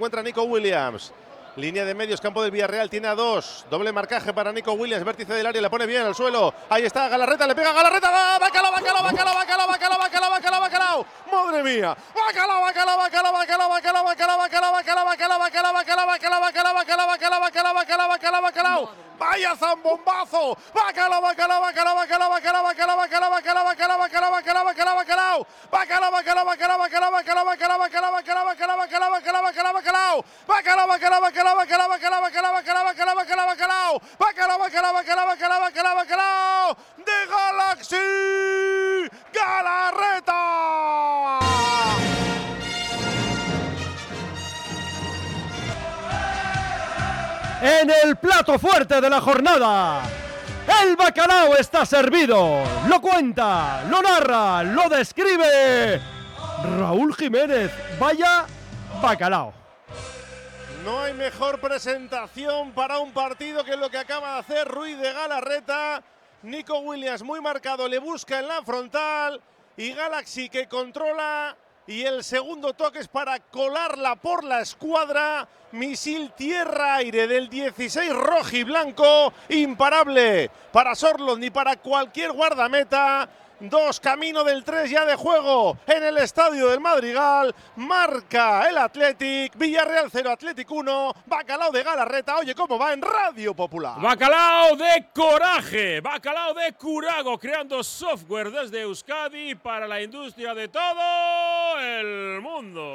encuentra Nico Williams. Línea de medios, campo del Villarreal, tiene a dos. Doble marcaje para Nico Williams, vértice del área, le pone bien al suelo. Ahí está, Galarreta, le pega Galarreta. ¡Va! ¡Bacalao, bacalao, bacalao, bacalao, bacalao, bacalao, bacalao, bacalao! ¡Madre mía! ¡Bacalao, bacalao, bacalao, bacalao, bacalao, bacalao, bacalao, bacalao, bacalao, bacalao, bacalao, bacalao, bacalao, bacalao, bacalao, bacalao, bacalao, bacalao, bacalao! ¡Vaya zambombazo! ¡Bacalao, bacalao, bacalao, bacalao, bacalao, bacalao, bacalao, bacalao, bacalao, bacalao, bacalao, bacalao, bacalao! ¡Bacalao, bacalao, bacalao, bacalao, bacalao, bacalao, bacalao, bacalao, bacalao, bacalao, bacalao, bacalao, bacalao! ¡Bacalao, bacalao, bacalao, bacalao, bacalao, bacalao, bacalao, bacalao, bacalao, bacalao! ¡Bacalao, bacalao, bacalao, bacalao, bacalao, bacalao! ¡De Galaxy! En el plato fuerte de la jornada. El bacalao está servido. Lo cuenta, lo narra, lo describe. Raúl Jiménez. Vaya bacalao. No hay mejor presentación para un partido que lo que acaba de hacer Ruiz de Galarreta. Nico Williams muy marcado, le busca en la frontal y Galaxy que controla y el segundo toque es para colarla por la escuadra. Misil tierra-aire del 16 rojo y blanco, imparable para Sorlot ni para cualquier guardameta. Dos camino del 3 ya de juego en el estadio del Madrigal. Marca el Athletic. Villarreal 0, Athletic 1. Bacalao de Galarreta. Oye, ¿cómo va en Radio Popular? Bacalao de coraje, bacalao de curago, creando software desde Euskadi para la industria de todo del mundo.